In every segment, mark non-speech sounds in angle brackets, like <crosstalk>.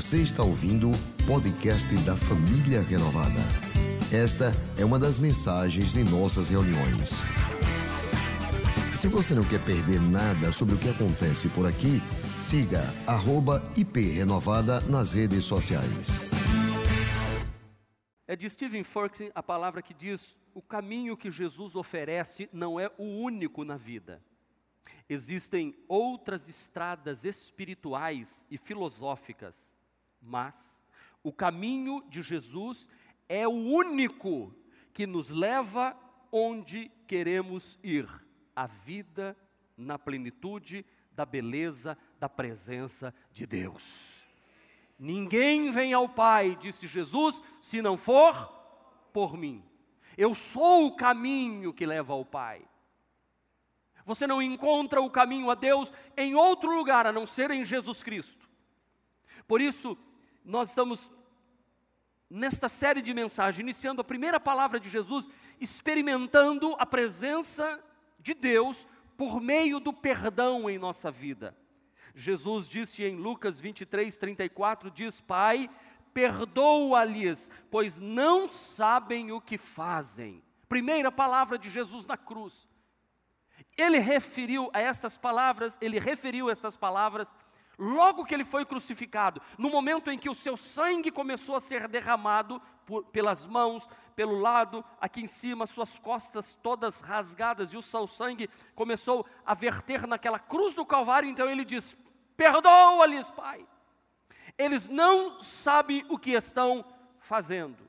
Você está ouvindo o podcast da Família Renovada. Esta é uma das mensagens de nossas reuniões. Se você não quer perder nada sobre o que acontece por aqui, siga @iprenovada nas redes sociais. É de Stephen Furtick a palavra que diz: o caminho que Jesus oferece não é o único na vida. Existem outras estradas espirituais e filosóficas, mas o caminho de Jesus é o único que nos leva onde queremos ir a vida na plenitude da beleza da presença de Deus. Ninguém vem ao Pai, disse Jesus, se não for por mim. Eu sou o caminho que leva ao Pai. Você não encontra o caminho a Deus em outro lugar a não ser em Jesus Cristo. Por isso, nós estamos nesta série de mensagens, iniciando a primeira palavra de Jesus, experimentando a presença de Deus por meio do perdão em nossa vida. Jesus disse em Lucas 23, 34: diz, Pai, perdoa-lhes, pois não sabem o que fazem. Primeira palavra de Jesus na cruz. Ele referiu a estas palavras, ele referiu estas palavras logo que ele foi crucificado, no momento em que o seu sangue começou a ser derramado por, pelas mãos, pelo lado, aqui em cima, suas costas todas rasgadas, e o seu sangue começou a verter naquela cruz do Calvário, então ele diz: Perdoa-lhes, Pai. Eles não sabem o que estão fazendo.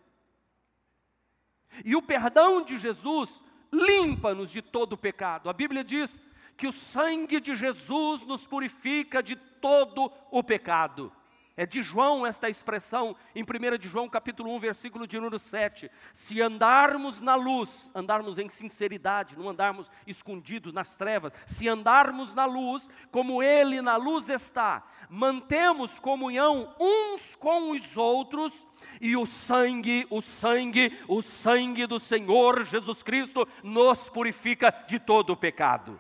E o perdão de Jesus limpa-nos de todo o pecado. A Bíblia diz que o sangue de Jesus nos purifica de todo o pecado. É de João esta expressão, em 1 de João capítulo 1, versículo de número 7. Se andarmos na luz, andarmos em sinceridade, não andarmos escondidos nas trevas, se andarmos na luz, como Ele na luz está, mantemos comunhão uns com os outros, e o sangue, o sangue, o sangue do Senhor Jesus Cristo nos purifica de todo o pecado.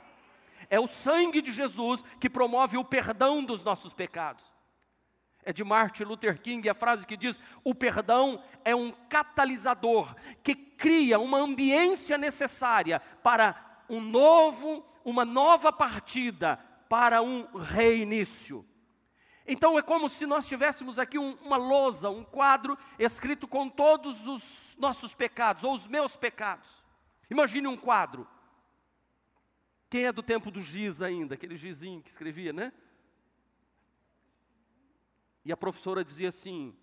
É o sangue de Jesus que promove o perdão dos nossos pecados. É de Martin Luther King a frase que diz: o perdão é um catalisador que cria uma ambiência necessária para um novo, uma nova partida, para um reinício. Então é como se nós tivéssemos aqui um, uma lousa, um quadro escrito com todos os nossos pecados, ou os meus pecados. Imagine um quadro. Quem é do tempo do giz ainda, aquele gizinho que escrevia, né? E a professora dizia assim: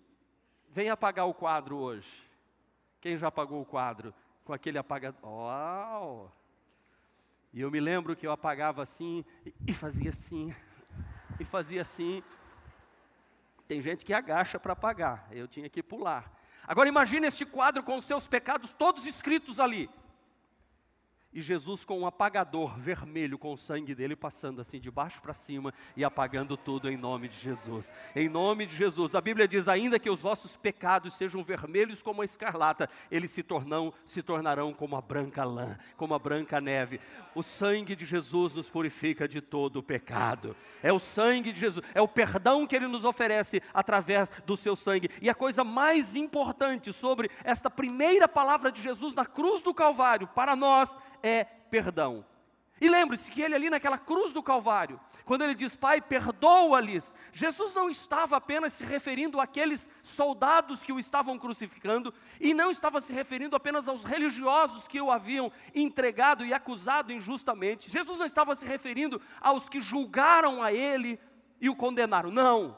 vem apagar o quadro hoje. Quem já apagou o quadro com aquele apagador? Uau! E eu me lembro que eu apagava assim e fazia assim, e fazia assim. Tem gente que agacha para apagar, eu tinha que pular. Agora imagine este quadro com os seus pecados todos escritos ali e Jesus com um apagador vermelho com o sangue dele passando assim de baixo para cima e apagando tudo em nome de Jesus. Em nome de Jesus. A Bíblia diz ainda que os vossos pecados sejam vermelhos como a escarlata, eles se tornam se tornarão como a branca lã, como a branca neve. O sangue de Jesus nos purifica de todo o pecado. É o sangue de Jesus, é o perdão que ele nos oferece através do seu sangue. E a coisa mais importante sobre esta primeira palavra de Jesus na cruz do Calvário para nós é perdão. E lembre-se que ele ali naquela cruz do Calvário, quando ele diz, Pai, perdoa-lhes, Jesus não estava apenas se referindo àqueles soldados que o estavam crucificando, e não estava se referindo apenas aos religiosos que o haviam entregado e acusado injustamente. Jesus não estava se referindo aos que julgaram a ele e o condenaram. Não.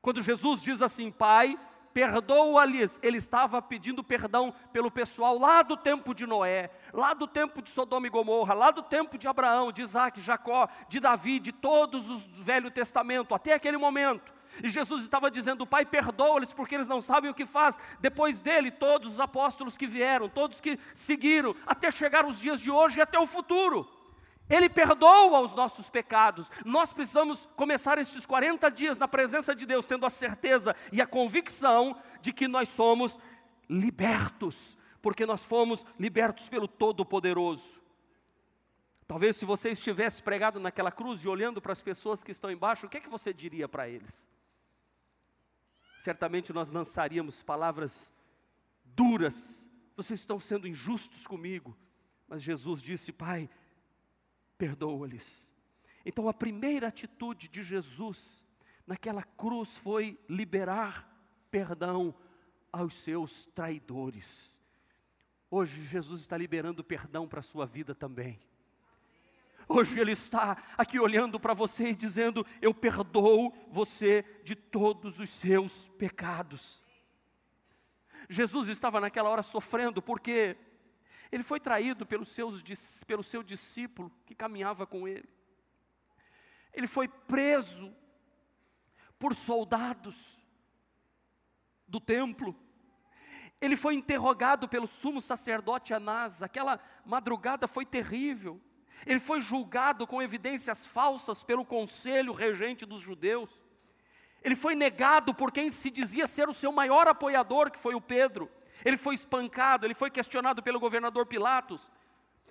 Quando Jesus diz assim, Pai, perdoa-lhes. Ele estava pedindo perdão pelo pessoal lá do tempo de Noé, lá do tempo de Sodoma e Gomorra, lá do tempo de Abraão, de Isaac, Jacó, de Davi, de todos os Velho Testamento, até aquele momento. E Jesus estava dizendo: Pai, perdoa-lhes porque eles não sabem o que faz. Depois dele, todos os apóstolos que vieram, todos que seguiram, até chegar os dias de hoje e até o futuro. Ele perdoa os nossos pecados. Nós precisamos começar estes 40 dias na presença de Deus, tendo a certeza e a convicção de que nós somos libertos, porque nós fomos libertos pelo Todo-Poderoso. Talvez se você estivesse pregado naquela cruz e olhando para as pessoas que estão embaixo, o que é que você diria para eles? certamente nós lançaríamos palavras duras. Vocês estão sendo injustos comigo. Mas Jesus disse: Pai, perdoa-lhes. Então a primeira atitude de Jesus naquela cruz foi liberar perdão aos seus traidores. Hoje Jesus está liberando perdão para a sua vida também. Hoje Ele está aqui olhando para você e dizendo: Eu perdoo você de todos os seus pecados. Jesus estava naquela hora sofrendo porque ele foi traído pelos seus, pelo seu discípulo que caminhava com ele. Ele foi preso por soldados do templo. Ele foi interrogado pelo sumo sacerdote Anás. Aquela madrugada foi terrível. Ele foi julgado com evidências falsas pelo conselho regente dos judeus. Ele foi negado por quem se dizia ser o seu maior apoiador, que foi o Pedro. Ele foi espancado, ele foi questionado pelo governador Pilatos.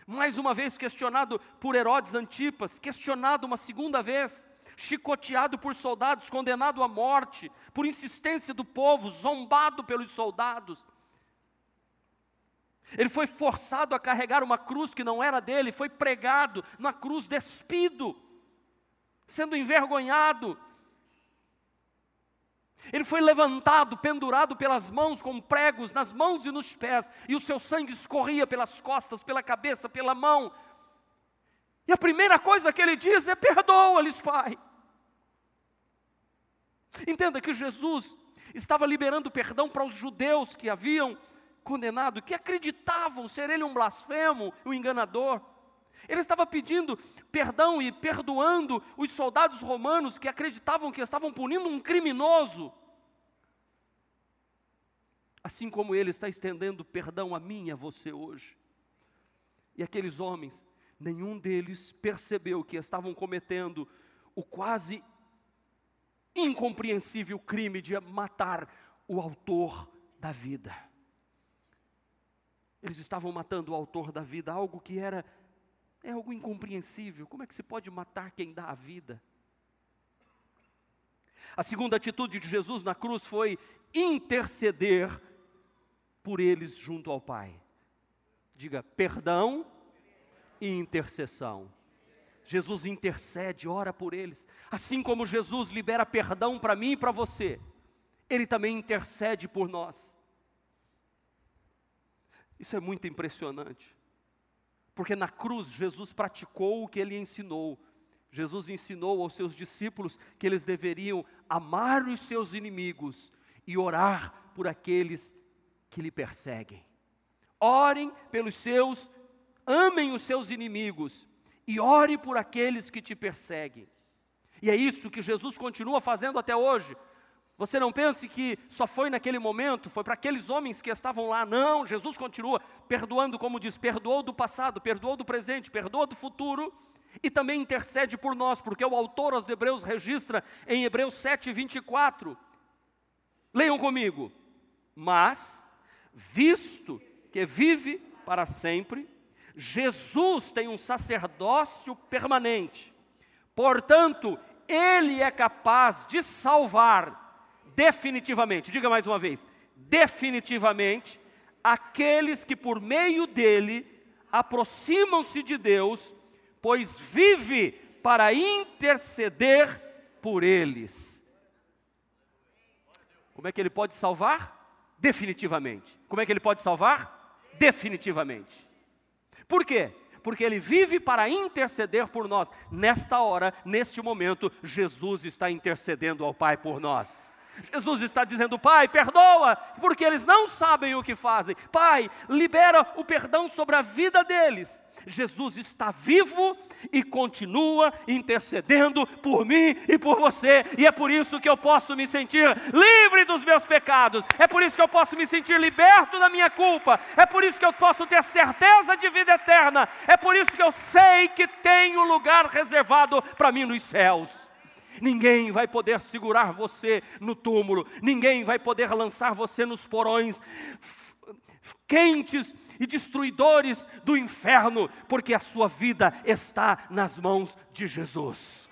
Mais uma vez questionado por Herodes Antipas, questionado uma segunda vez, chicoteado por soldados, condenado à morte, por insistência do povo, zombado pelos soldados. Ele foi forçado a carregar uma cruz que não era dele, foi pregado na cruz, despido, sendo envergonhado. Ele foi levantado, pendurado pelas mãos, com pregos nas mãos e nos pés, e o seu sangue escorria pelas costas, pela cabeça, pela mão. E a primeira coisa que ele diz é: perdoa-lhes, Pai. Entenda que Jesus estava liberando perdão para os judeus que haviam condenado, que acreditavam ser ele um blasfemo, um enganador. Ele estava pedindo perdão e perdoando os soldados romanos que acreditavam que estavam punindo um criminoso. Assim como ele está estendendo perdão a mim e a você hoje. E aqueles homens, nenhum deles percebeu que estavam cometendo o quase incompreensível crime de matar o autor da vida. Eles estavam matando o autor da vida, algo que era é algo incompreensível. Como é que se pode matar quem dá a vida? A segunda atitude de Jesus na cruz foi interceder por eles junto ao Pai. Diga perdão e intercessão. Jesus intercede, ora por eles. Assim como Jesus libera perdão para mim e para você, Ele também intercede por nós. Isso é muito impressionante. Porque na cruz Jesus praticou o que ele ensinou. Jesus ensinou aos seus discípulos que eles deveriam amar os seus inimigos e orar por aqueles que lhe perseguem. Orem pelos seus, amem os seus inimigos e ore por aqueles que te perseguem. E é isso que Jesus continua fazendo até hoje. Você não pense que só foi naquele momento, foi para aqueles homens que estavam lá. Não, Jesus continua perdoando, como diz, perdoou do passado, perdoou do presente, perdoa do futuro e também intercede por nós, porque o autor aos Hebreus registra em Hebreus 7, 24. Leiam comigo. Mas, visto que vive para sempre, Jesus tem um sacerdócio permanente. Portanto, ele é capaz de salvar definitivamente, diga mais uma vez, definitivamente, aqueles que por meio dele aproximam-se de Deus, pois vive para interceder por eles. Como é que ele pode salvar? Definitivamente. Como é que ele pode salvar? Definitivamente. Por quê? Porque ele vive para interceder por nós. Nesta hora, neste momento, Jesus está intercedendo ao Pai por nós. Jesus está dizendo, Pai, perdoa, porque eles não sabem o que fazem. Pai, libera o perdão sobre a vida deles. Jesus está vivo e continua intercedendo por mim e por você, e é por isso que eu posso me sentir livre dos meus pecados, é por isso que eu posso me sentir liberto da minha culpa, é por isso que eu posso ter certeza de vida eterna, é por isso que eu sei que tenho lugar reservado para mim nos céus. Ninguém vai poder segurar você no túmulo, ninguém vai poder lançar você nos porões quentes e destruidores do inferno, porque a sua vida está nas mãos de Jesus.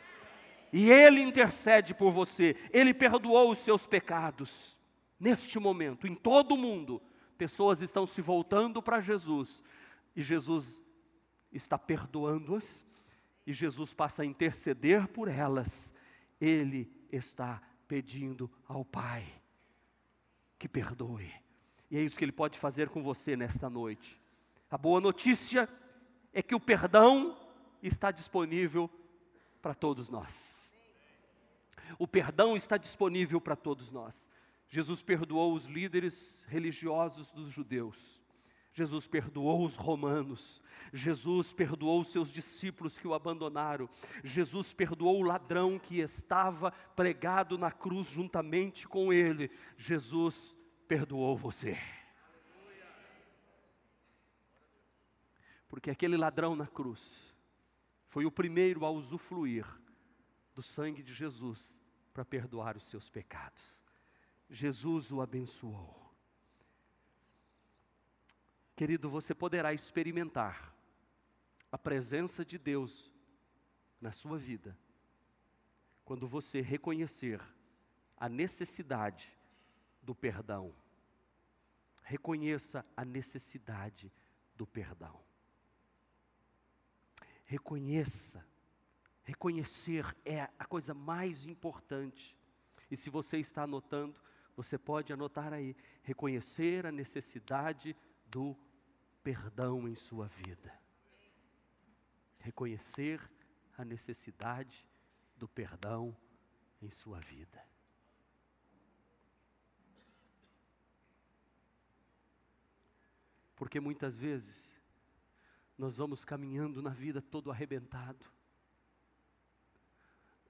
E Ele intercede por você, Ele perdoou os seus pecados. neste momento, em todo o mundo, pessoas estão se voltando para Jesus e Jesus está perdoando-as e Jesus passa a interceder por elas. Ele está pedindo ao Pai que perdoe. E é isso que ele pode fazer com você nesta noite. A boa notícia é que o perdão está disponível para todos nós. O perdão está disponível para todos nós. Jesus perdoou os líderes religiosos dos judeus. Jesus perdoou os romanos, Jesus perdoou os seus discípulos que o abandonaram, Jesus perdoou o ladrão que estava pregado na cruz juntamente com ele, Jesus perdoou você. Porque aquele ladrão na cruz foi o primeiro a usufruir do sangue de Jesus para perdoar os seus pecados. Jesus o abençoou. Querido, você poderá experimentar a presença de Deus na sua vida quando você reconhecer a necessidade do perdão. Reconheça a necessidade do perdão. Reconheça. Reconhecer é a coisa mais importante. E se você está anotando, você pode anotar aí: reconhecer a necessidade do perdão em sua vida. Reconhecer a necessidade do perdão em sua vida. Porque muitas vezes nós vamos caminhando na vida todo arrebentado.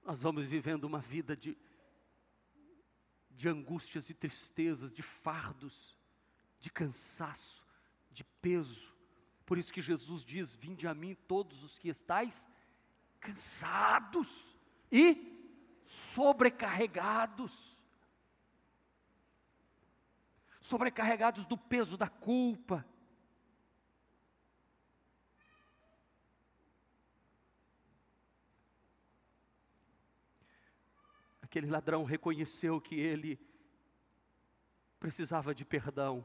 Nós vamos vivendo uma vida de, de angústias e tristezas, de fardos, de cansaço de peso. Por isso que Jesus diz: Vinde a mim todos os que estáis cansados e sobrecarregados. Sobrecarregados do peso da culpa. Aquele ladrão reconheceu que ele precisava de perdão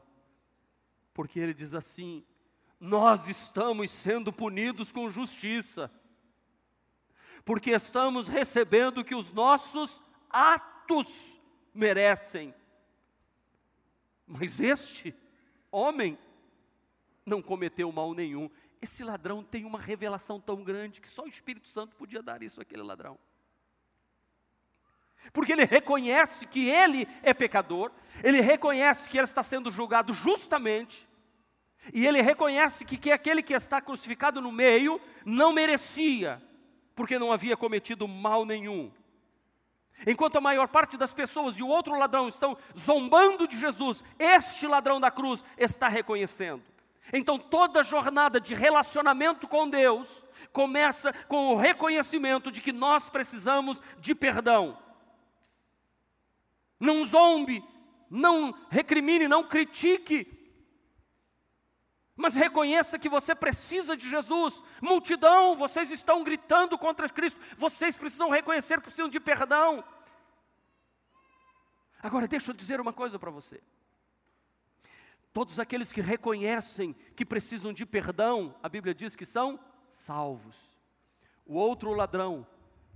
porque ele diz assim: nós estamos sendo punidos com justiça, porque estamos recebendo o que os nossos atos merecem. Mas este homem não cometeu mal nenhum. Esse ladrão tem uma revelação tão grande que só o Espírito Santo podia dar isso àquele ladrão. Porque ele reconhece que ele é pecador, ele reconhece que ele está sendo julgado justamente, e ele reconhece que, que aquele que está crucificado no meio não merecia, porque não havia cometido mal nenhum. Enquanto a maior parte das pessoas e o outro ladrão estão zombando de Jesus, este ladrão da cruz está reconhecendo. Então toda jornada de relacionamento com Deus começa com o reconhecimento de que nós precisamos de perdão. Não zombe, não recrimine, não critique, mas reconheça que você precisa de Jesus. Multidão, vocês estão gritando contra Cristo, vocês precisam reconhecer que precisam de perdão. Agora, deixa eu dizer uma coisa para você. Todos aqueles que reconhecem que precisam de perdão, a Bíblia diz que são salvos. O outro ladrão,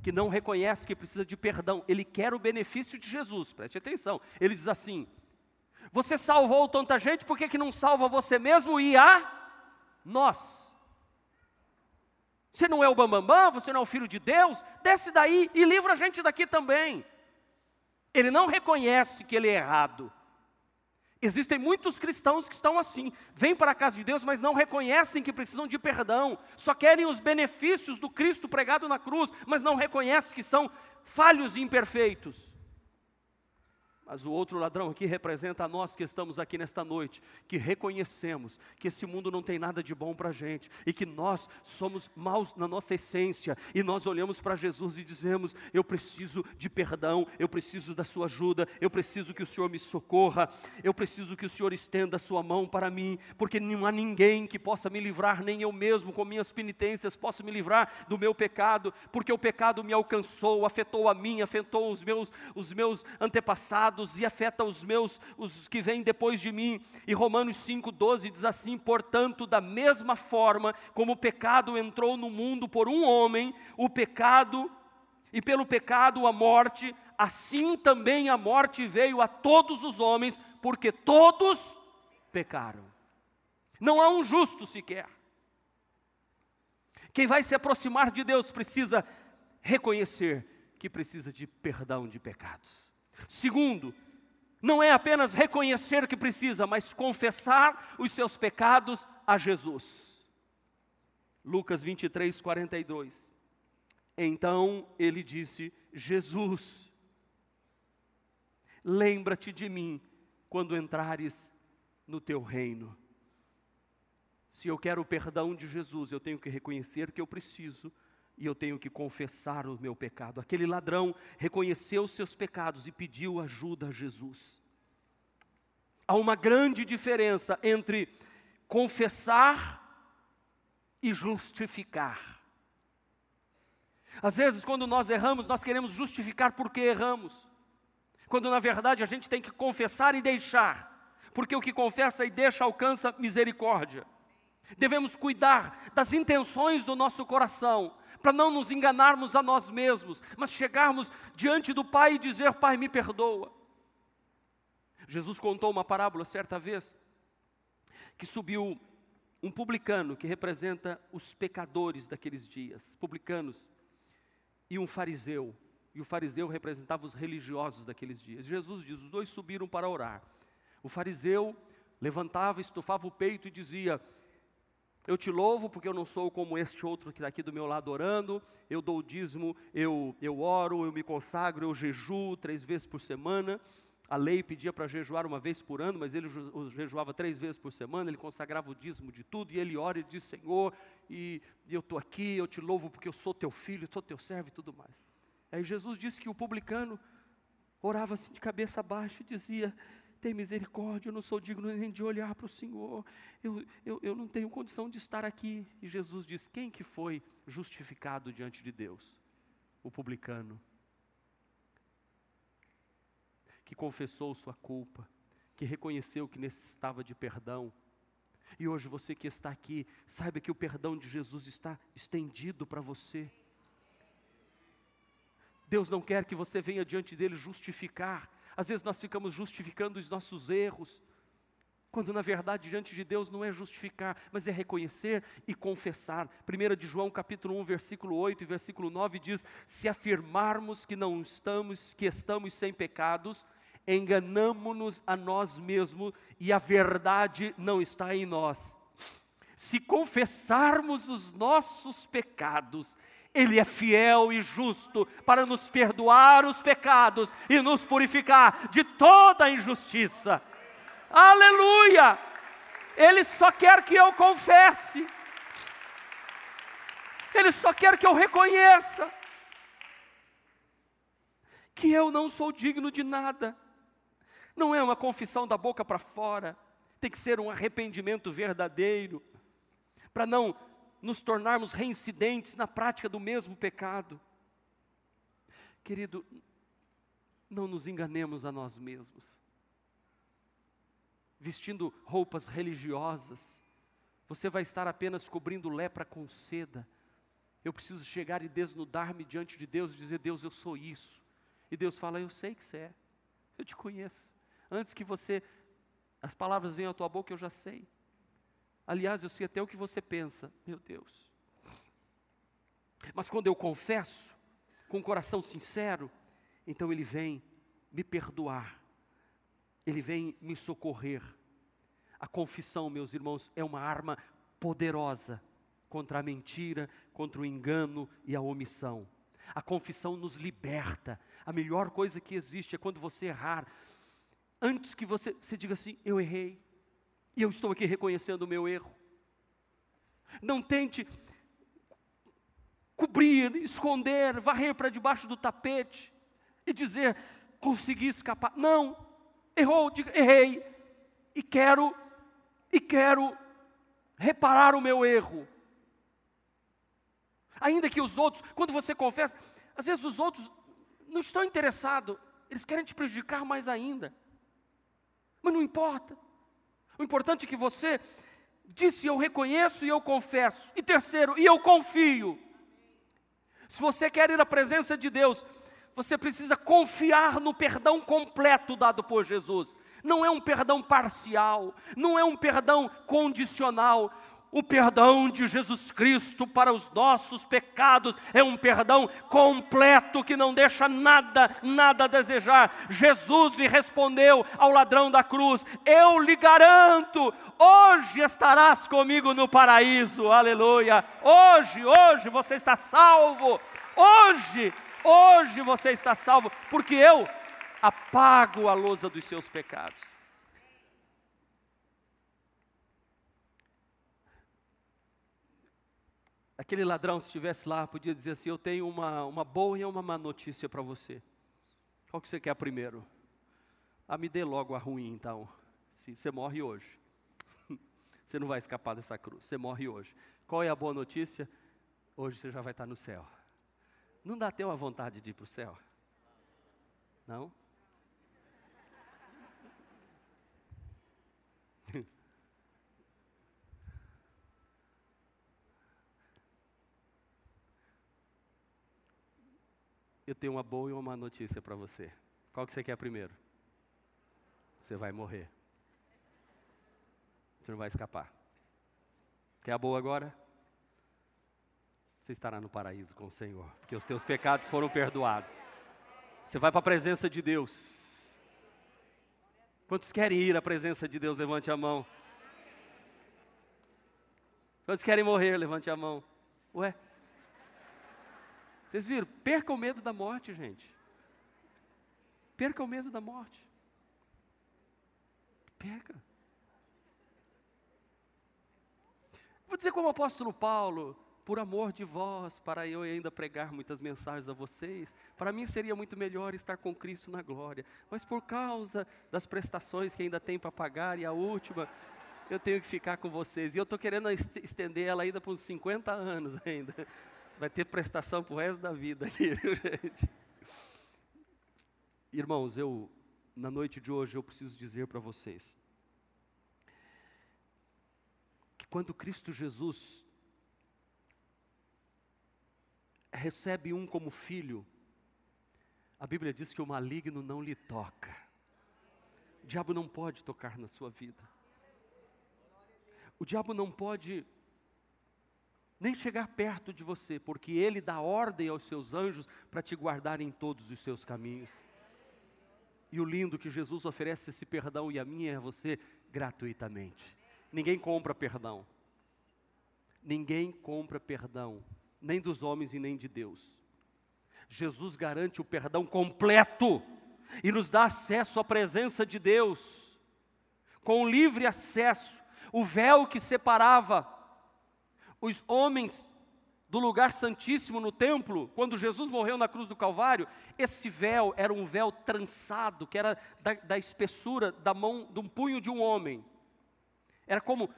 que não reconhece que precisa de perdão, ele quer o benefício de Jesus, preste atenção. Ele diz assim: Você salvou tanta gente, por que, que não salva você mesmo e a nós? Você não é o bambambam, bam, bam, você não é o filho de Deus, desce daí e livra a gente daqui também. Ele não reconhece que ele é errado. Existem muitos cristãos que estão assim, vêm para a casa de Deus, mas não reconhecem que precisam de perdão, só querem os benefícios do Cristo pregado na cruz, mas não reconhecem que são falhos e imperfeitos. Mas o outro ladrão aqui representa a nós que estamos aqui nesta noite, que reconhecemos que esse mundo não tem nada de bom para a gente e que nós somos maus na nossa essência e nós olhamos para Jesus e dizemos: Eu preciso de perdão, eu preciso da Sua ajuda, eu preciso que o Senhor me socorra, eu preciso que o Senhor estenda a Sua mão para mim, porque não há ninguém que possa me livrar, nem eu mesmo com minhas penitências posso me livrar do meu pecado, porque o pecado me alcançou, afetou a mim, afetou os meus, os meus antepassados e afeta os meus, os que vêm depois de mim. E Romanos 5,12 diz assim: portanto, da mesma forma como o pecado entrou no mundo por um homem, o pecado, e pelo pecado a morte, assim também a morte veio a todos os homens, porque todos pecaram. Não há um justo sequer. Quem vai se aproximar de Deus precisa reconhecer que precisa de perdão de pecados. Segundo, não é apenas reconhecer que precisa, mas confessar os seus pecados a Jesus. Lucas 23, 42. Então ele disse: Jesus, lembra-te de mim quando entrares no teu reino. Se eu quero o perdão de Jesus, eu tenho que reconhecer que eu preciso e eu tenho que confessar o meu pecado. Aquele ladrão reconheceu os seus pecados e pediu ajuda a Jesus. Há uma grande diferença entre confessar e justificar. Às vezes, quando nós erramos, nós queremos justificar porque erramos, quando na verdade a gente tem que confessar e deixar, porque o que confessa e deixa alcança misericórdia. Devemos cuidar das intenções do nosso coração, para não nos enganarmos a nós mesmos, mas chegarmos diante do Pai e dizer: Pai, me perdoa. Jesus contou uma parábola certa vez que subiu um publicano que representa os pecadores daqueles dias, publicanos, e um fariseu, e o fariseu representava os religiosos daqueles dias. Jesus diz: os dois subiram para orar. O fariseu levantava, estufava o peito e dizia: eu te louvo porque eu não sou como este outro que está aqui do meu lado orando. Eu dou o dízimo, eu, eu oro, eu me consagro, eu jejuo três vezes por semana. A lei pedia para jejuar uma vez por ano, mas ele jejuava três vezes por semana, ele consagrava o dízimo de tudo, e ele ora e diz, Senhor, e, e eu estou aqui, eu te louvo porque eu sou teu filho, sou teu servo e tudo mais. Aí Jesus disse que o publicano orava assim de cabeça baixa e dizia, tem misericórdia, eu não sou digno nem de olhar para o Senhor, eu, eu, eu não tenho condição de estar aqui. E Jesus diz: quem que foi justificado diante de Deus? O publicano, que confessou sua culpa, que reconheceu que necessitava de perdão. E hoje você que está aqui, saiba que o perdão de Jesus está estendido para você. Deus não quer que você venha diante dele justificar às vezes nós ficamos justificando os nossos erros, quando na verdade diante de Deus não é justificar, mas é reconhecer e confessar. 1 de João capítulo 1, versículo 8 e versículo 9 diz: "Se afirmarmos que não estamos, que estamos sem pecados, enganamo-nos a nós mesmos e a verdade não está em nós. Se confessarmos os nossos pecados, ele é fiel e justo para nos perdoar os pecados e nos purificar de toda injustiça. Aleluia! Ele só quer que eu confesse. Ele só quer que eu reconheça que eu não sou digno de nada. Não é uma confissão da boca para fora, tem que ser um arrependimento verdadeiro, para não nos tornarmos reincidentes na prática do mesmo pecado. Querido, não nos enganemos a nós mesmos. Vestindo roupas religiosas, você vai estar apenas cobrindo lepra com seda. Eu preciso chegar e desnudar-me diante de Deus e dizer: Deus, eu sou isso. E Deus fala: Eu sei que você é, eu te conheço. Antes que você, as palavras venham à tua boca, eu já sei. Aliás, eu sei até o que você pensa, meu Deus. Mas quando eu confesso, com um coração sincero, então Ele vem me perdoar, Ele vem me socorrer. A confissão, meus irmãos, é uma arma poderosa contra a mentira, contra o engano e a omissão. A confissão nos liberta. A melhor coisa que existe é quando você errar. Antes que você, você diga assim: Eu errei. E eu estou aqui reconhecendo o meu erro. Não tente cobrir, esconder, varrer para debaixo do tapete e dizer, consegui escapar. Não, errou, diga, errei. E quero, e quero reparar o meu erro. Ainda que os outros, quando você confessa, às vezes os outros não estão interessados eles querem te prejudicar mais ainda. Mas não importa. O importante é que você disse: Eu reconheço e eu confesso. E terceiro, e eu confio. Se você quer ir à presença de Deus, você precisa confiar no perdão completo dado por Jesus. Não é um perdão parcial, não é um perdão condicional. O perdão de Jesus Cristo para os nossos pecados é um perdão completo que não deixa nada, nada a desejar. Jesus lhe respondeu ao ladrão da cruz: Eu lhe garanto, hoje estarás comigo no paraíso. Aleluia. Hoje, hoje você está salvo. Hoje, hoje você está salvo, porque eu apago a lousa dos seus pecados. Aquele ladrão, se estivesse lá, podia dizer assim: Eu tenho uma, uma boa e uma má notícia para você. Qual que você quer primeiro? Ah, me dê logo a ruim, então. Se você morre hoje. <laughs> você não vai escapar dessa cruz. Você morre hoje. Qual é a boa notícia? Hoje você já vai estar no céu. Não dá até uma vontade de ir para o céu? Não? Eu tenho uma boa e uma má notícia para você. Qual que você quer primeiro? Você vai morrer. Você não vai escapar. Quer a boa agora? Você estará no paraíso com o Senhor, porque os teus pecados foram perdoados. Você vai para a presença de Deus. Quantos querem ir à presença de Deus? Levante a mão. Quantos querem morrer? Levante a mão. Ué, vocês viram? Perca o medo da morte, gente. Perca o medo da morte. Perca. Vou dizer como o apóstolo Paulo, por amor de vós, para eu ainda pregar muitas mensagens a vocês, para mim seria muito melhor estar com Cristo na glória, mas por causa das prestações que ainda tem para pagar, e a última, eu tenho que ficar com vocês, e eu estou querendo estender ela ainda por uns 50 anos ainda vai ter prestação para o resto da vida aqui, <laughs> gente? Irmãos, eu, na noite de hoje, eu preciso dizer para vocês que quando Cristo Jesus recebe um como filho, a Bíblia diz que o maligno não lhe toca. O diabo não pode tocar na sua vida. O diabo não pode nem chegar perto de você, porque Ele dá ordem aos seus anjos para te guardar em todos os seus caminhos. E o lindo que Jesus oferece esse perdão e a mim e a você gratuitamente. Ninguém compra perdão. Ninguém compra perdão, nem dos homens e nem de Deus. Jesus garante o perdão completo e nos dá acesso à presença de Deus, com livre acesso. O véu que separava os homens do lugar santíssimo no templo, quando Jesus morreu na cruz do Calvário, esse véu era um véu trançado, que era da, da espessura da mão, de um punho de um homem. Era como,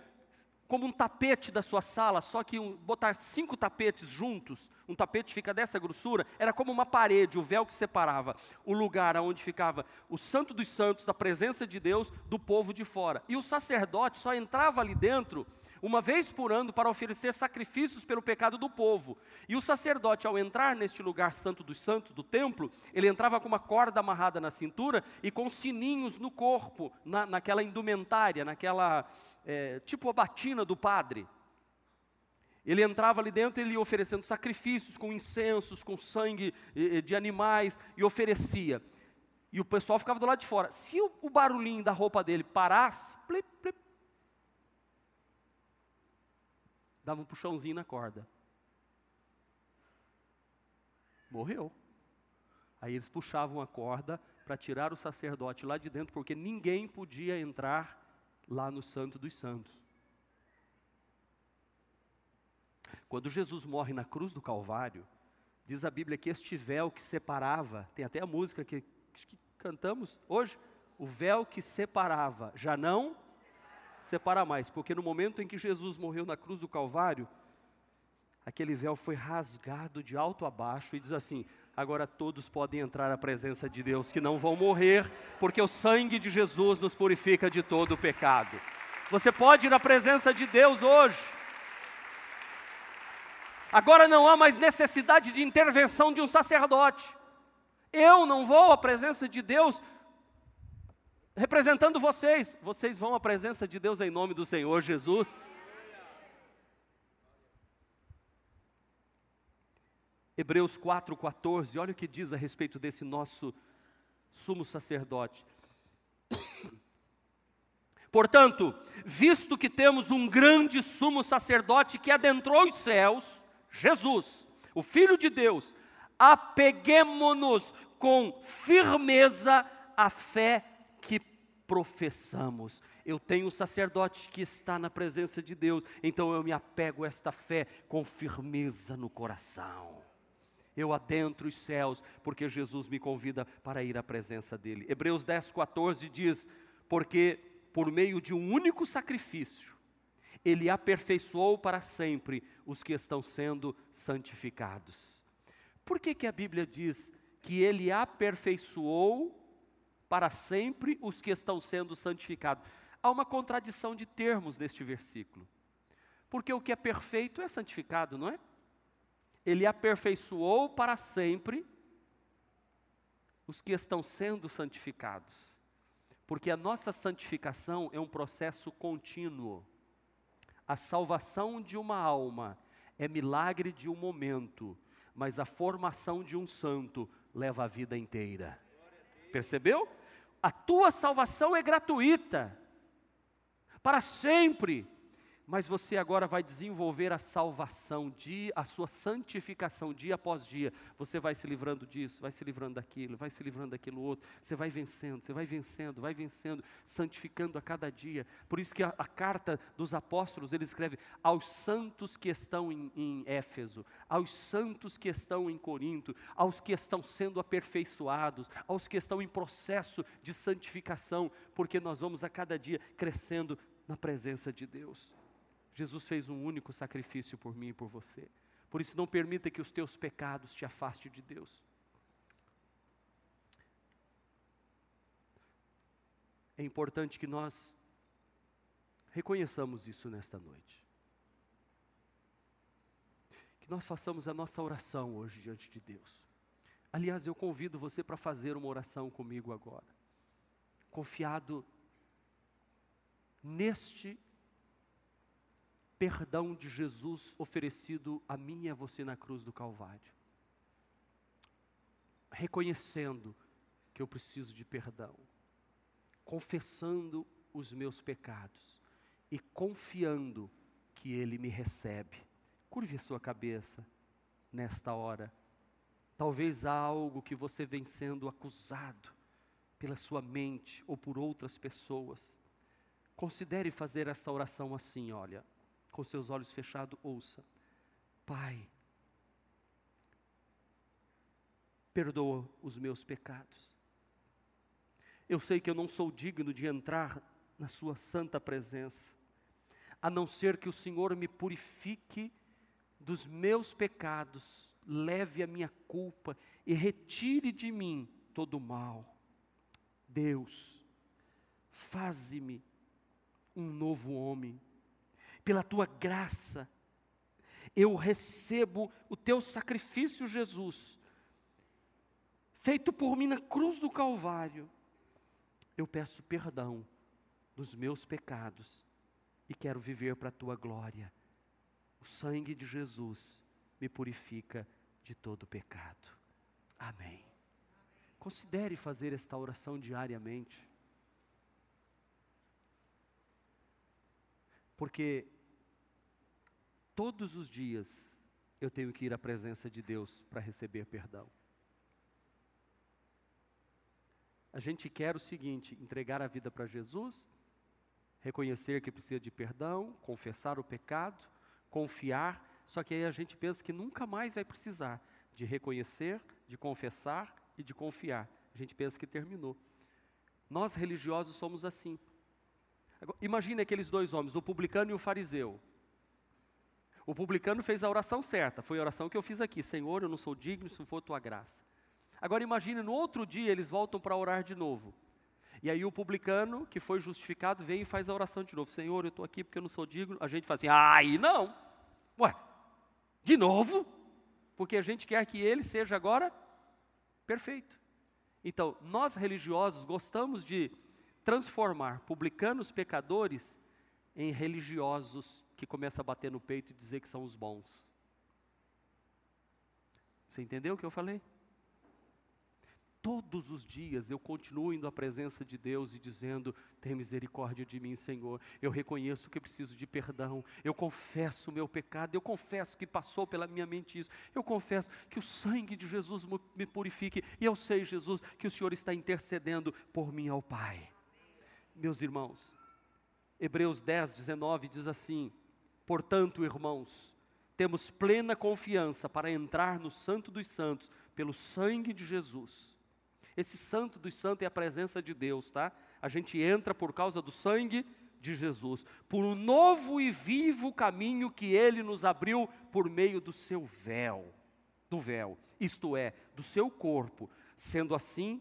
como um tapete da sua sala, só que um, botar cinco tapetes juntos, um tapete fica dessa grossura, era como uma parede, o véu que separava o lugar onde ficava o santo dos santos, da presença de Deus, do povo de fora. E o sacerdote só entrava ali dentro uma vez por ano para oferecer sacrifícios pelo pecado do povo. E o sacerdote, ao entrar neste lugar santo dos santos do templo, ele entrava com uma corda amarrada na cintura e com sininhos no corpo, na, naquela indumentária, naquela é, tipo a batina do padre. Ele entrava ali dentro, ele ia oferecendo sacrifícios com incensos, com sangue de animais e oferecia. E o pessoal ficava do lado de fora. Se o, o barulhinho da roupa dele parasse, plip, plip, dava um puxãozinho na corda. Morreu. Aí eles puxavam a corda para tirar o sacerdote lá de dentro, porque ninguém podia entrar lá no Santo dos Santos. Quando Jesus morre na cruz do Calvário, diz a Bíblia que este véu que separava, tem até a música que, que cantamos hoje, o véu que separava já não separa mais, porque no momento em que Jesus morreu na cruz do Calvário, aquele véu foi rasgado de alto a baixo e diz assim: agora todos podem entrar à presença de Deus, que não vão morrer, porque o sangue de Jesus nos purifica de todo o pecado. Você pode ir à presença de Deus hoje. Agora não há mais necessidade de intervenção de um sacerdote. Eu não vou à presença de Deus representando vocês, vocês vão à presença de Deus em nome do Senhor Jesus. Hebreus 4,14, olha o que diz a respeito desse nosso sumo sacerdote. Portanto, visto que temos um grande sumo sacerdote que adentrou os céus, Jesus, o Filho de Deus, apeguemo-nos com firmeza à fé que professamos. Eu tenho um sacerdote que está na presença de Deus, então eu me apego a esta fé com firmeza no coração eu adentro os céus, porque Jesus me convida para ir à presença dele. Hebreus 10, 14 diz: Porque por meio de um único sacrifício, ele aperfeiçoou para sempre os que estão sendo santificados. Por que, que a Bíblia diz que ele aperfeiçoou para sempre os que estão sendo santificados? Há uma contradição de termos neste versículo. Porque o que é perfeito é santificado, não é? Ele aperfeiçoou para sempre os que estão sendo santificados. Porque a nossa santificação é um processo contínuo. A salvação de uma alma é milagre de um momento, mas a formação de um santo leva a vida inteira. Percebeu? A tua salvação é gratuita, para sempre mas você agora vai desenvolver a salvação, dia, a sua santificação dia após dia. Você vai se livrando disso, vai se livrando daquilo, vai se livrando daquilo outro. Você vai vencendo, você vai vencendo, vai vencendo, santificando a cada dia. Por isso que a, a carta dos apóstolos, ele escreve aos santos que estão em, em Éfeso, aos santos que estão em Corinto, aos que estão sendo aperfeiçoados, aos que estão em processo de santificação, porque nós vamos a cada dia crescendo na presença de Deus. Jesus fez um único sacrifício por mim e por você. Por isso, não permita que os teus pecados te afastem de Deus. É importante que nós reconheçamos isso nesta noite. Que nós façamos a nossa oração hoje diante de Deus. Aliás, eu convido você para fazer uma oração comigo agora, confiado neste perdão de Jesus oferecido a mim e a você na cruz do Calvário. Reconhecendo que eu preciso de perdão, confessando os meus pecados e confiando que Ele me recebe. Curve a sua cabeça nesta hora. Talvez há algo que você vem sendo acusado pela sua mente ou por outras pessoas. Considere fazer esta oração assim, olha com seus olhos fechados, ouça: Pai, perdoa os meus pecados. Eu sei que eu não sou digno de entrar na Sua santa presença, a não ser que o Senhor me purifique dos meus pecados, leve a minha culpa e retire de mim todo o mal. Deus, faze-me um novo homem pela tua graça, eu recebo o teu sacrifício, Jesus, feito por mim na cruz do Calvário. Eu peço perdão dos meus pecados e quero viver para a tua glória. O sangue de Jesus me purifica de todo pecado. Amém. Considere fazer esta oração diariamente. Porque todos os dias eu tenho que ir à presença de Deus para receber perdão. A gente quer o seguinte: entregar a vida para Jesus, reconhecer que precisa de perdão, confessar o pecado, confiar, só que aí a gente pensa que nunca mais vai precisar de reconhecer, de confessar e de confiar. A gente pensa que terminou. Nós religiosos somos assim. Imagine aqueles dois homens, o publicano e o fariseu. O publicano fez a oração certa, foi a oração que eu fiz aqui: Senhor, eu não sou digno se for tua graça. Agora imagine, no outro dia eles voltam para orar de novo. E aí o publicano, que foi justificado, vem e faz a oração de novo: Senhor, eu estou aqui porque eu não sou digno. A gente fala assim: aí não. Ué, de novo? Porque a gente quer que ele seja agora perfeito. Então, nós religiosos gostamos de transformar publicanos pecadores em religiosos que começam a bater no peito e dizer que são os bons. Você entendeu o que eu falei? Todos os dias eu continuo indo à presença de Deus e dizendo: tem misericórdia de mim, Senhor. Eu reconheço que preciso de perdão. Eu confesso o meu pecado. Eu confesso que passou pela minha mente isso. Eu confesso que o sangue de Jesus me purifique. E eu sei, Jesus, que o Senhor está intercedendo por mim ao Pai. Meus irmãos, Hebreus 10, 19 diz assim: Portanto, irmãos, temos plena confiança para entrar no Santo dos Santos pelo sangue de Jesus esse santo dos santos é a presença de Deus, tá? A gente entra por causa do sangue de Jesus, por um novo e vivo caminho que ele nos abriu por meio do seu véu, do véu, isto é, do seu corpo. Sendo assim,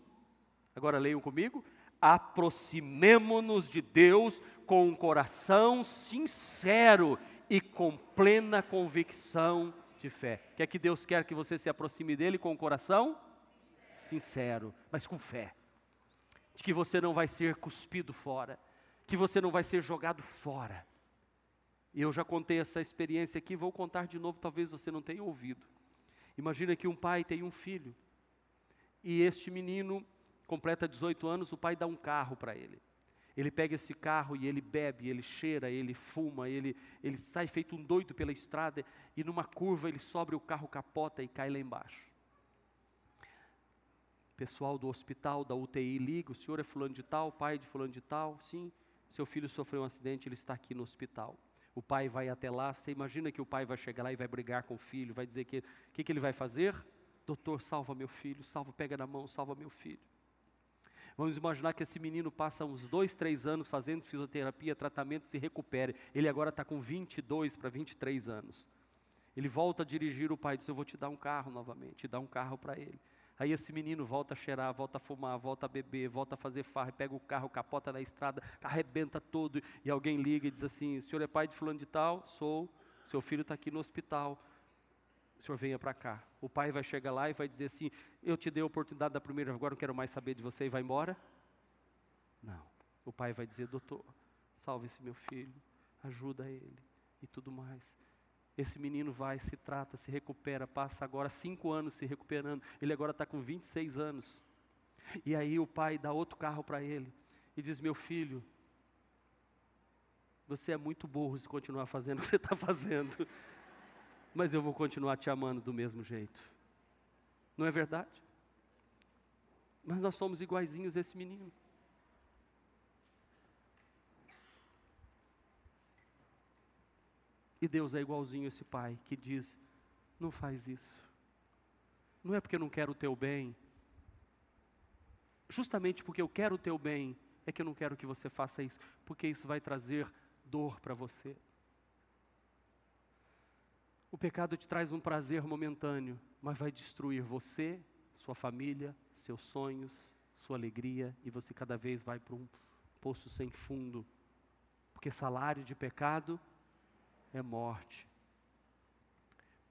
agora leiam comigo, aproximemo-nos de Deus com um coração sincero e com plena convicção de fé. Quer que Deus quer que você se aproxime dele com o coração sincero, mas com fé, de que você não vai ser cuspido fora, que você não vai ser jogado fora. E eu já contei essa experiência aqui, vou contar de novo, talvez você não tenha ouvido. Imagina que um pai tem um filho, e este menino completa 18 anos, o pai dá um carro para ele. Ele pega esse carro e ele bebe, ele cheira, ele fuma, ele, ele sai feito um doido pela estrada e numa curva ele sobe o carro capota e cai lá embaixo pessoal do hospital, da UTI liga, o senhor é fulano de tal, pai de fulano de tal, sim, seu filho sofreu um acidente, ele está aqui no hospital. O pai vai até lá, você imagina que o pai vai chegar lá e vai brigar com o filho, vai dizer que, o que, que ele vai fazer? Doutor, salva meu filho, salva, pega na mão, salva meu filho. Vamos imaginar que esse menino passa uns dois, três anos fazendo fisioterapia, tratamento, se recupere. Ele agora está com 22 para 23 anos. Ele volta a dirigir, o pai diz: Eu vou te dar um carro novamente, dá um carro para ele. Aí esse menino volta a cheirar, volta a fumar, volta a beber, volta a fazer farra, pega o carro, capota na estrada, arrebenta todo, e alguém liga e diz assim: o senhor é pai de fulano de tal? Sou, seu filho está aqui no hospital. O senhor venha para cá. O pai vai chegar lá e vai dizer assim: Eu te dei a oportunidade da primeira, agora não quero mais saber de você e vai embora? Não. O pai vai dizer: Doutor, salve esse meu filho, ajuda ele e tudo mais. Esse menino vai, se trata, se recupera, passa agora cinco anos se recuperando. Ele agora está com 26 anos. E aí o pai dá outro carro para ele e diz: Meu filho, você é muito burro se continuar fazendo o que você está fazendo, <laughs> mas eu vou continuar te amando do mesmo jeito. Não é verdade? Mas nós somos iguaizinhos a esse menino. E Deus é igualzinho esse pai que diz: não faz isso. Não é porque eu não quero o teu bem. Justamente porque eu quero o teu bem, é que eu não quero que você faça isso, porque isso vai trazer dor para você. O pecado te traz um prazer momentâneo, mas vai destruir você, sua família, seus sonhos, sua alegria, e você cada vez vai para um poço sem fundo. Porque salário de pecado é morte.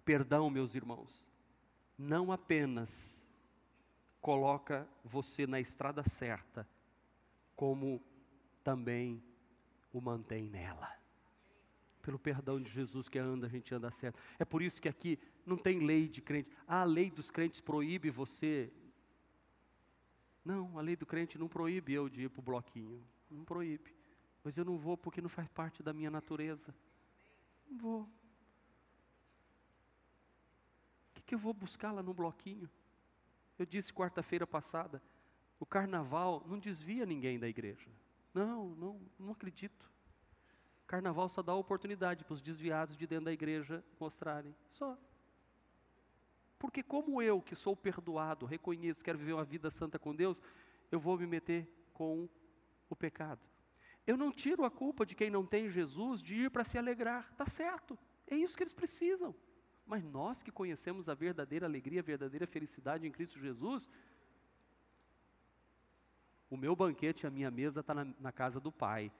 Perdão, meus irmãos, não apenas coloca você na estrada certa, como também o mantém nela. Pelo perdão de Jesus que anda, a gente anda certo. É por isso que aqui não tem lei de crente. Ah, a lei dos crentes proíbe você. Não, a lei do crente não proíbe eu de ir para o bloquinho. Não proíbe. Mas eu não vou porque não faz parte da minha natureza. Não vou. O que, que eu vou buscar lá no bloquinho? Eu disse quarta-feira passada, o carnaval não desvia ninguém da igreja. Não, não, não acredito. Carnaval só dá oportunidade para os desviados de dentro da igreja mostrarem. Só. Porque como eu, que sou perdoado, reconheço, quero viver uma vida santa com Deus, eu vou me meter com o pecado. Eu não tiro a culpa de quem não tem Jesus de ir para se alegrar, está certo. É isso que eles precisam. Mas nós que conhecemos a verdadeira alegria, a verdadeira felicidade em Cristo Jesus, o meu banquete, a minha mesa está na, na, casa do Pai.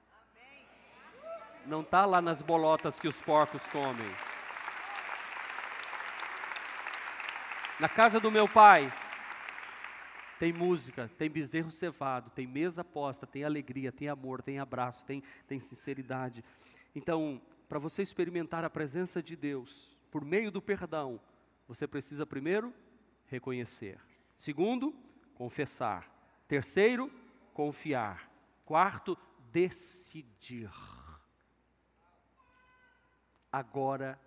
Não está lá nas bolotas que os porcos comem. Na casa do meu Pai, tem música, tem bezerro cevado, tem mesa posta, tem alegria, tem amor, tem abraço, tem, tem sinceridade. Então, para você experimentar a presença de Deus por meio do perdão, você precisa primeiro reconhecer. Segundo, confessar. Terceiro, confiar. Quarto, decidir. Agora,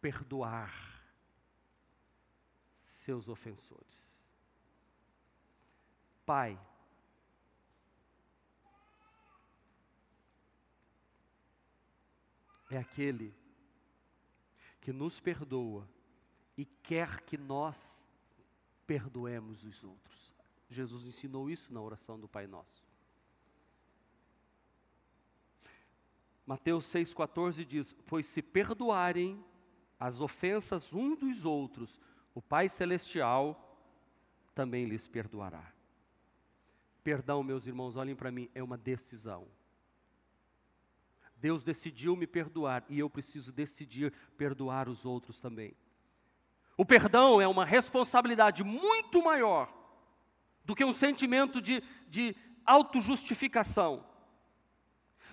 perdoar seus ofensores. Pai. É aquele que nos perdoa e quer que nós perdoemos os outros. Jesus ensinou isso na oração do Pai Nosso. Mateus 6,14 diz: Pois se perdoarem as ofensas um dos outros, o Pai Celestial também lhes perdoará. Perdão, meus irmãos, olhem para mim, é uma decisão. Deus decidiu me perdoar e eu preciso decidir perdoar os outros também. O perdão é uma responsabilidade muito maior do que um sentimento de, de autojustificação.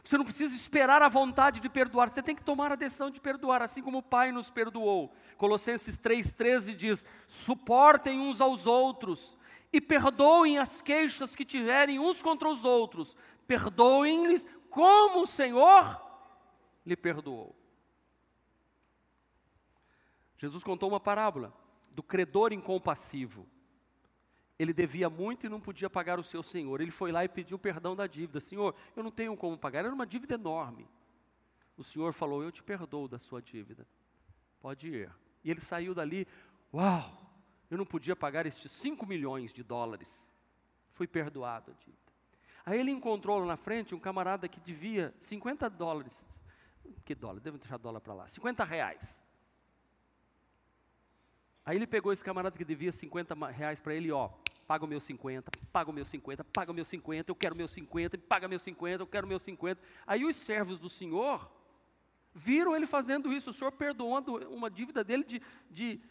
Você não precisa esperar a vontade de perdoar, você tem que tomar a decisão de perdoar, assim como o Pai nos perdoou. Colossenses 3,13 diz: suportem uns aos outros e perdoem as queixas que tiverem uns contra os outros, perdoem-lhes como o Senhor lhe perdoou. Jesus contou uma parábola do credor incompassivo. Ele devia muito e não podia pagar o seu senhor. Ele foi lá e pediu perdão da dívida. Senhor, eu não tenho como pagar. Era uma dívida enorme. O senhor falou: Eu te perdoo da sua dívida. Pode ir. E ele saiu dali, uau! eu não podia pagar estes 5 milhões de dólares. Fui perdoado a dívida. Aí ele encontrou lá na frente um camarada que devia 50 dólares. Que dólar? Devo deixar dólar para lá. 50 reais. Aí ele pegou esse camarada que devia 50 reais para ele, ó, paga o meu 50, paga o meu 50, paga o meu 50, eu quero meu 50, paga meu 50, eu quero meu 50. Aí os servos do senhor viram ele fazendo isso, o senhor perdoando uma dívida dele de, de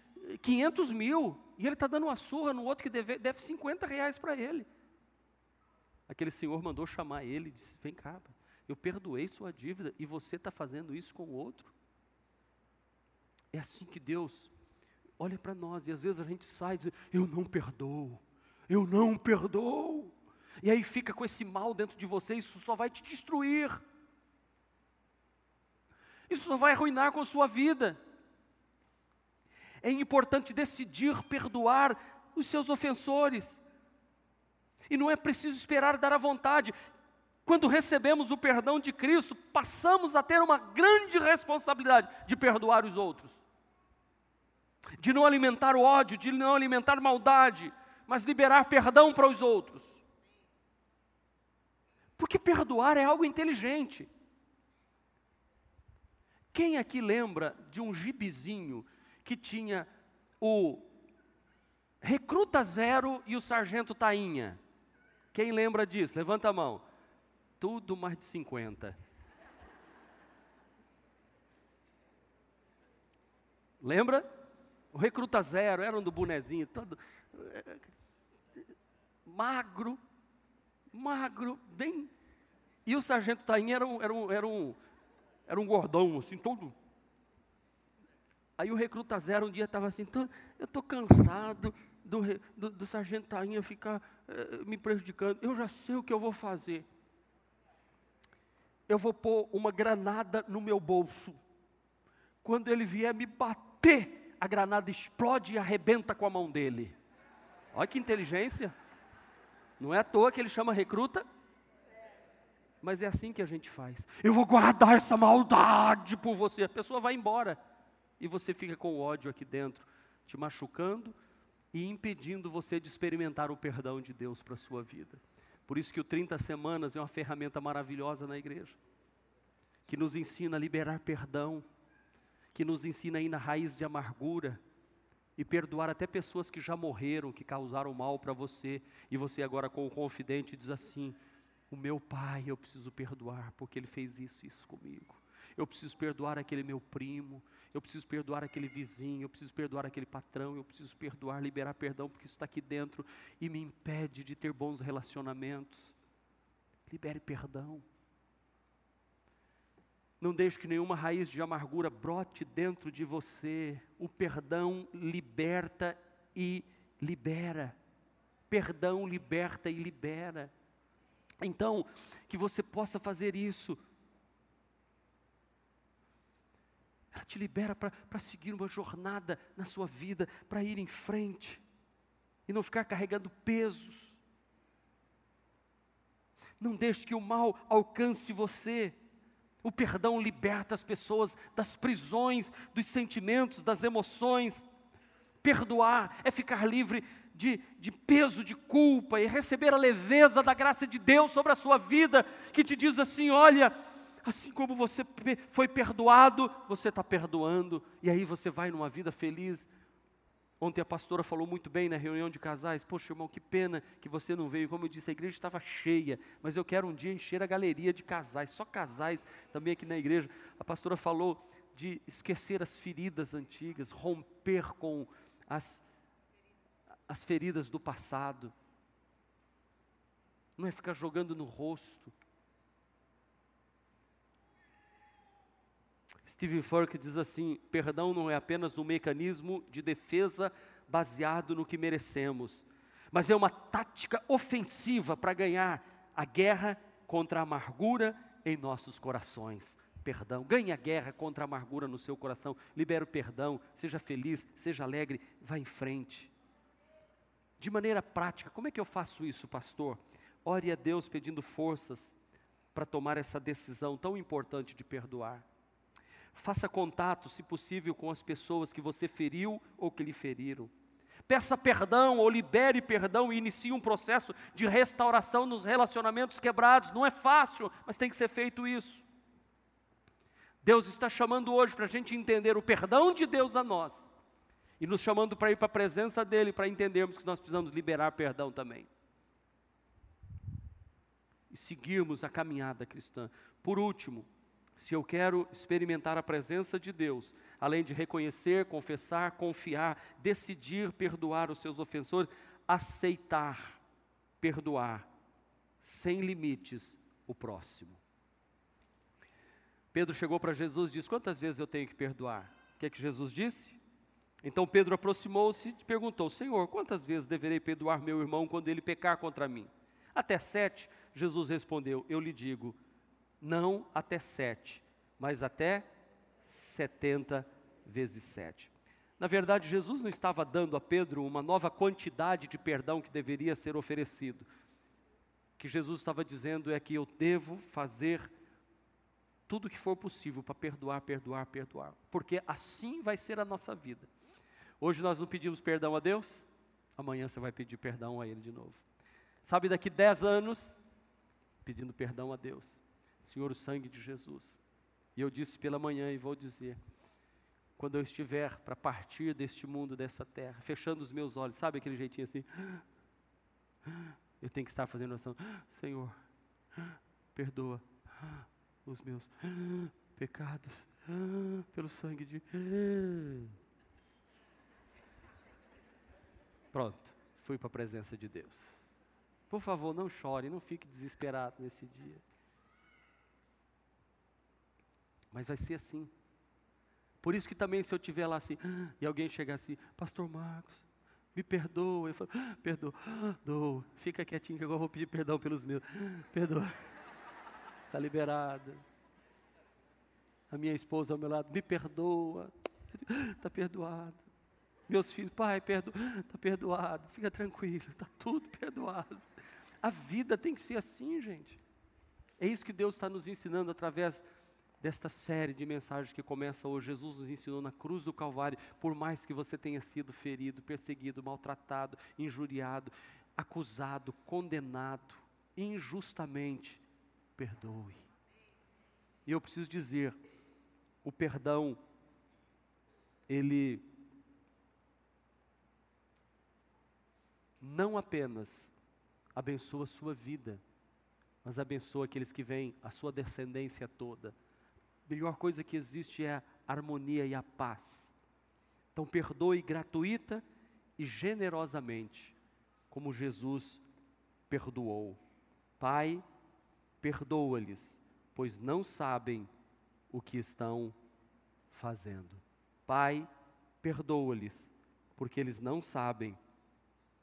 500 mil. E ele está dando uma surra no outro que deve, deve 50 reais para ele. Aquele senhor mandou chamar ele e disse: Vem cá, eu perdoei sua dívida e você está fazendo isso com o outro. É assim que Deus olha para nós e às vezes a gente sai e diz: Eu não perdoo, eu não perdoo. E aí fica com esse mal dentro de você, isso só vai te destruir. Isso só vai arruinar com a sua vida é importante decidir perdoar os seus ofensores. E não é preciso esperar dar a vontade. Quando recebemos o perdão de Cristo, passamos a ter uma grande responsabilidade de perdoar os outros. De não alimentar o ódio, de não alimentar maldade, mas liberar perdão para os outros. Porque perdoar é algo inteligente. Quem aqui lembra de um gibizinho que tinha o recruta zero e o sargento tainha. Quem lembra disso? Levanta a mão. Tudo mais de 50. Lembra? O recruta zero era um do bonezinho, todo magro, magro, bem. E o sargento Tainha era um, era um, era um, era um gordão, assim, todo Aí o recruta zero um dia estava assim, eu estou cansado do, do, do sargento Tainha ficar eh, me prejudicando, eu já sei o que eu vou fazer. Eu vou pôr uma granada no meu bolso. Quando ele vier me bater, a granada explode e arrebenta com a mão dele. Olha que inteligência. Não é à toa que ele chama recruta. Mas é assim que a gente faz. Eu vou guardar essa maldade por você. A pessoa vai embora e você fica com ódio aqui dentro, te machucando e impedindo você de experimentar o perdão de Deus para a sua vida. Por isso que o 30 semanas é uma ferramenta maravilhosa na igreja, que nos ensina a liberar perdão, que nos ensina aí na raiz de amargura e perdoar até pessoas que já morreram, que causaram mal para você, e você agora com o confidente diz assim: "O meu pai, eu preciso perdoar porque ele fez isso isso comigo. Eu preciso perdoar aquele meu primo, eu preciso perdoar aquele vizinho, eu preciso perdoar aquele patrão, eu preciso perdoar, liberar perdão, porque isso está aqui dentro e me impede de ter bons relacionamentos. Libere perdão. Não deixe que nenhuma raiz de amargura brote dentro de você. O perdão liberta e libera. Perdão liberta e libera. Então, que você possa fazer isso. Ela te libera para seguir uma jornada na sua vida, para ir em frente e não ficar carregando pesos. Não deixe que o mal alcance você. O perdão liberta as pessoas das prisões, dos sentimentos, das emoções. Perdoar é ficar livre de, de, peso de culpa e receber a leveza da graça de Deus sobre a sua vida, que te diz assim: olha, assim como você foi perdoado, você está perdoando, e aí você vai numa vida feliz. Ontem a pastora falou muito bem na reunião de casais. Poxa, irmão, que pena que você não veio. Como eu disse, a igreja estava cheia, mas eu quero um dia encher a galeria de casais, só casais também aqui na igreja. A pastora falou de esquecer as feridas antigas, romper com as, as feridas do passado. Não é ficar jogando no rosto. Stephen Furk diz assim: perdão não é apenas um mecanismo de defesa baseado no que merecemos, mas é uma tática ofensiva para ganhar a guerra contra a amargura em nossos corações. Perdão, ganhe a guerra contra a amargura no seu coração, libere o perdão, seja feliz, seja alegre, vá em frente. De maneira prática, como é que eu faço isso, pastor? Ore a Deus pedindo forças para tomar essa decisão tão importante de perdoar. Faça contato, se possível, com as pessoas que você feriu ou que lhe feriram. Peça perdão ou libere perdão e inicie um processo de restauração nos relacionamentos quebrados. Não é fácil, mas tem que ser feito isso. Deus está chamando hoje para a gente entender o perdão de Deus a nós e nos chamando para ir para a presença dEle para entendermos que nós precisamos liberar perdão também e seguirmos a caminhada cristã. Por último, se eu quero experimentar a presença de Deus, além de reconhecer, confessar, confiar, decidir perdoar os seus ofensores, aceitar, perdoar, sem limites, o próximo. Pedro chegou para Jesus e disse: Quantas vezes eu tenho que perdoar? O que é que Jesus disse? Então Pedro aproximou-se e perguntou: Senhor, quantas vezes deverei perdoar meu irmão quando ele pecar contra mim? Até sete. Jesus respondeu: Eu lhe digo, não até sete, mas até setenta vezes sete. Na verdade, Jesus não estava dando a Pedro uma nova quantidade de perdão que deveria ser oferecido. O que Jesus estava dizendo é que eu devo fazer tudo o que for possível para perdoar, perdoar, perdoar, porque assim vai ser a nossa vida. Hoje nós não pedimos perdão a Deus, amanhã você vai pedir perdão a Ele de novo. Sabe, daqui dez anos, pedindo perdão a Deus. Senhor, o sangue de Jesus. E eu disse pela manhã e vou dizer, quando eu estiver para partir deste mundo, dessa terra, fechando os meus olhos, sabe aquele jeitinho assim? Eu tenho que estar fazendo oração, Senhor, perdoa os meus pecados pelo sangue de. Pronto, fui para a presença de Deus. Por favor, não chore, não fique desesperado nesse dia. Mas vai ser assim. Por isso que também se eu estiver lá assim, e alguém chegar assim, Pastor Marcos, me perdoa. Eu falo, ah, perdoa, dou. Fica quietinho que agora eu vou pedir perdão pelos meus. Perdoa. Está <laughs> liberado. A minha esposa ao meu lado, me perdoa. Está perdoado. Meus filhos, pai, perdoa. Está perdoado. Fica tranquilo, está tudo perdoado. A vida tem que ser assim, gente. É isso que Deus está nos ensinando através desta série de mensagens que começa hoje. Jesus nos ensinou na cruz do Calvário, por mais que você tenha sido ferido, perseguido, maltratado, injuriado, acusado, condenado, injustamente, perdoe. E eu preciso dizer, o perdão ele não apenas abençoa a sua vida, mas abençoa aqueles que vêm, a sua descendência toda. Melhor coisa que existe é a harmonia e a paz. Então, perdoe gratuita e generosamente, como Jesus perdoou. Pai, perdoa-lhes, pois não sabem o que estão fazendo. Pai, perdoa-lhes, porque eles não sabem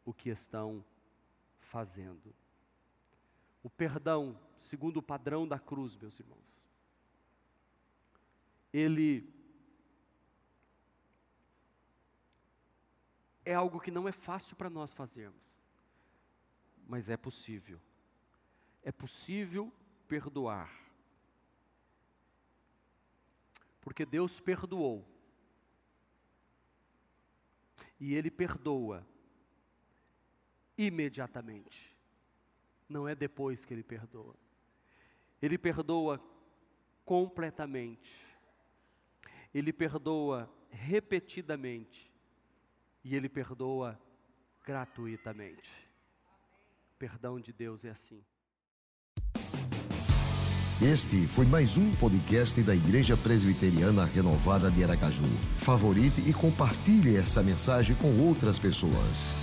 o que estão fazendo. O perdão, segundo o padrão da cruz, meus irmãos, ele é algo que não é fácil para nós fazermos, mas é possível. É possível perdoar. Porque Deus perdoou. E Ele perdoa imediatamente. Não é depois que ele perdoa. Ele perdoa completamente. Ele perdoa repetidamente. E ele perdoa gratuitamente. Perdão de Deus é assim. Este foi mais um podcast da Igreja Presbiteriana Renovada de Aracaju. Favorite e compartilhe essa mensagem com outras pessoas.